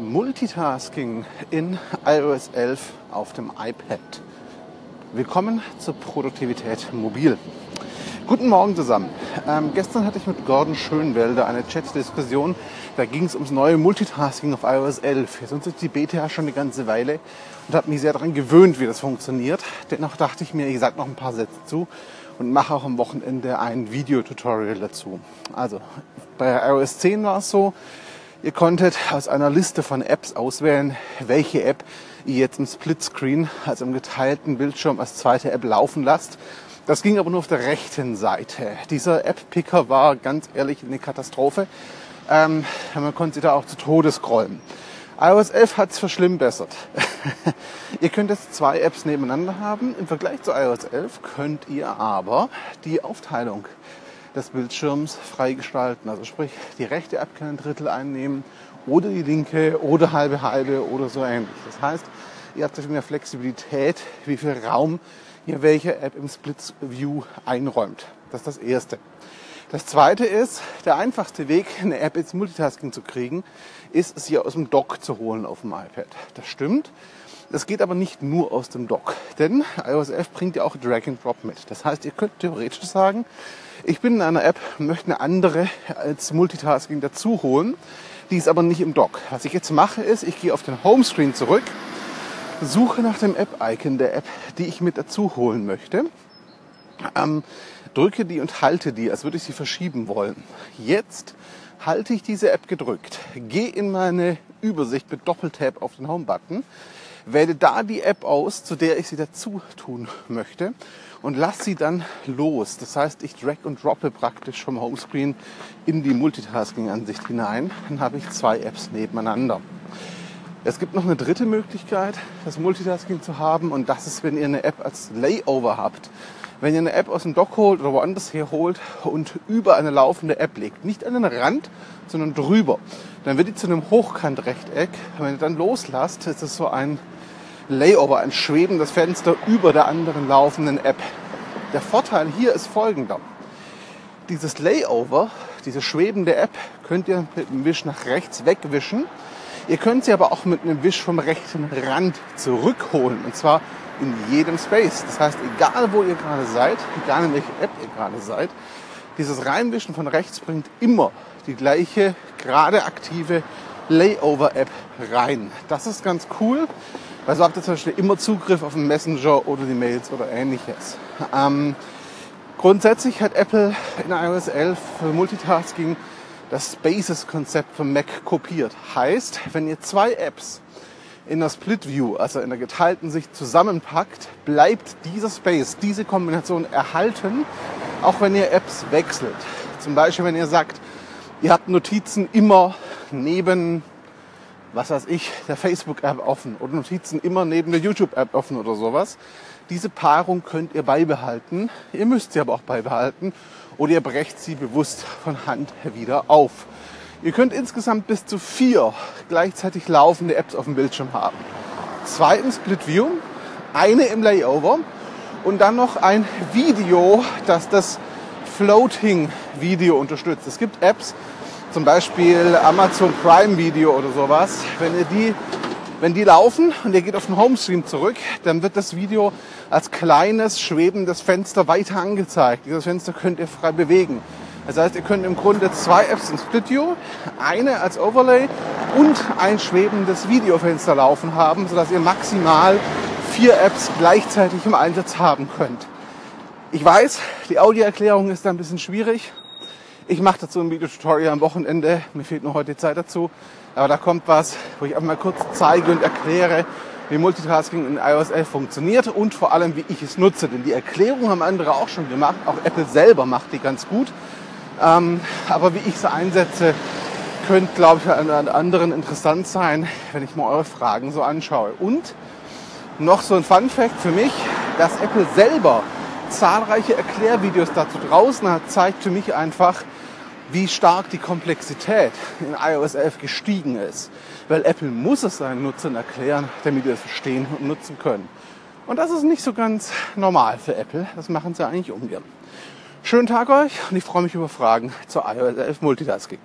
Multitasking in iOS 11 auf dem iPad. Willkommen zur Produktivität mobil. Guten Morgen zusammen. Ähm, gestern hatte ich mit Gordon Schönwelder eine Chat-Diskussion. Da ging es ums neue Multitasking auf iOS 11. Jetzt nutze ich die Beta schon eine ganze Weile und habe mich sehr daran gewöhnt, wie das funktioniert. Dennoch dachte ich mir, ich sage noch ein paar Sätze zu und mache auch am Wochenende ein Videotutorial dazu. Also bei iOS 10 war es so, Ihr konntet aus einer Liste von Apps auswählen, welche App ihr jetzt im Splitscreen, also im geteilten Bildschirm als zweite App laufen lasst. Das ging aber nur auf der rechten Seite. Dieser App-Picker war ganz ehrlich eine Katastrophe. Ähm, man konnte sie da auch zu Tode scrollen. iOS 11 hat es verschlimmbessert. ihr könnt jetzt zwei Apps nebeneinander haben. Im Vergleich zu iOS 11 könnt ihr aber die Aufteilung des Bildschirms freigestalten. Also sprich, die rechte App kann ein Drittel einnehmen oder die linke oder halbe halbe oder so ähnlich. Das heißt, ihr habt mehr Flexibilität, wie viel Raum ihr welche App im Split View einräumt. Das ist das Erste. Das Zweite ist, der einfachste Weg, eine App ins Multitasking zu kriegen, ist, sie aus dem Dock zu holen auf dem iPad. Das stimmt. Das geht aber nicht nur aus dem Dock, denn iOS 11 bringt ja auch Drag and Drop mit. Das heißt, ihr könnt theoretisch sagen, ich bin in einer App, möchte eine andere als Multitasking dazu holen. Die ist aber nicht im Dock. Was ich jetzt mache ist, ich gehe auf den Homescreen zurück, suche nach dem App-Icon der App, die ich mit dazu holen möchte. Ähm, drücke die und halte die, als würde ich sie verschieben wollen. Jetzt halte ich diese App gedrückt, gehe in meine Übersicht mit Doppeltap auf den Home-Button, wähle da die App aus, zu der ich sie dazu tun möchte und lasse sie dann los. Das heißt, ich drag und droppe praktisch vom Homescreen in die Multitasking-Ansicht hinein. Dann habe ich zwei Apps nebeneinander. Es gibt noch eine dritte Möglichkeit, das Multitasking zu haben und das ist, wenn ihr eine App als Layover habt. Wenn ihr eine App aus dem Dock holt oder woanders herholt und über eine laufende App legt, nicht an den Rand, sondern drüber, dann wird die zu einem Hochkantrechteck. Wenn ihr dann loslasst, ist es so ein Layover, ein schwebendes Fenster über der anderen laufenden App. Der Vorteil hier ist folgender. Dieses Layover, diese schwebende App, könnt ihr mit einem Wisch nach rechts wegwischen. Ihr könnt sie aber auch mit einem Wisch vom rechten Rand zurückholen. Und zwar in jedem Space. Das heißt, egal wo ihr gerade seid, egal in welcher App ihr gerade seid, dieses Reinwischen von rechts bringt immer die gleiche gerade aktive Layover-App rein. Das ist ganz cool. Weil so habt ihr zum Beispiel immer Zugriff auf den Messenger oder die Mails oder ähnliches. Ähm, grundsätzlich hat Apple in iOS 11 für Multitasking das Spaces-Konzept von Mac kopiert. Heißt, wenn ihr zwei Apps in der Split View, also in der geteilten Sicht zusammenpackt, bleibt dieser Space, diese Kombination erhalten, auch wenn ihr Apps wechselt. Zum Beispiel, wenn ihr sagt, ihr habt Notizen immer neben was weiß ich, der Facebook-App offen oder Notizen immer neben der YouTube-App offen oder sowas. Diese Paarung könnt ihr beibehalten. Ihr müsst sie aber auch beibehalten oder ihr brecht sie bewusst von Hand wieder auf. Ihr könnt insgesamt bis zu vier gleichzeitig laufende Apps auf dem Bildschirm haben. Zwei im Split View, eine im Layover und dann noch ein Video, das das Floating Video unterstützt. Es gibt Apps, zum Beispiel Amazon Prime Video oder sowas, wenn ihr die, wenn die laufen und ihr geht auf den Homescreen zurück, dann wird das Video als kleines schwebendes Fenster weiter angezeigt. Dieses Fenster könnt ihr frei bewegen. Das heißt, ihr könnt im Grunde zwei Apps in Split View, eine als Overlay und ein schwebendes Videofenster laufen haben, sodass ihr maximal vier Apps gleichzeitig im Einsatz haben könnt. Ich weiß, die Audioerklärung ist da ein bisschen schwierig. Ich mache dazu ein Videotutorial am Wochenende. Mir fehlt nur heute die Zeit dazu. Aber da kommt was, wo ich einfach mal kurz zeige und erkläre, wie Multitasking in iOS 11 funktioniert und vor allem, wie ich es nutze. Denn die Erklärung haben andere auch schon gemacht. Auch Apple selber macht die ganz gut. Ähm, aber wie ich sie einsetze, könnte, glaube ich, an anderen interessant sein, wenn ich mal eure Fragen so anschaue. Und noch so ein Fun Fact für mich, dass Apple selber zahlreiche Erklärvideos dazu draußen hat, zeigt für mich einfach, wie stark die Komplexität in iOS 11 gestiegen ist. Weil Apple muss es seinen Nutzern erklären, damit sie es verstehen und nutzen können. Und das ist nicht so ganz normal für Apple. Das machen sie eigentlich ungern. Schönen Tag euch und ich freue mich über Fragen zur iOS 11 Multitasking.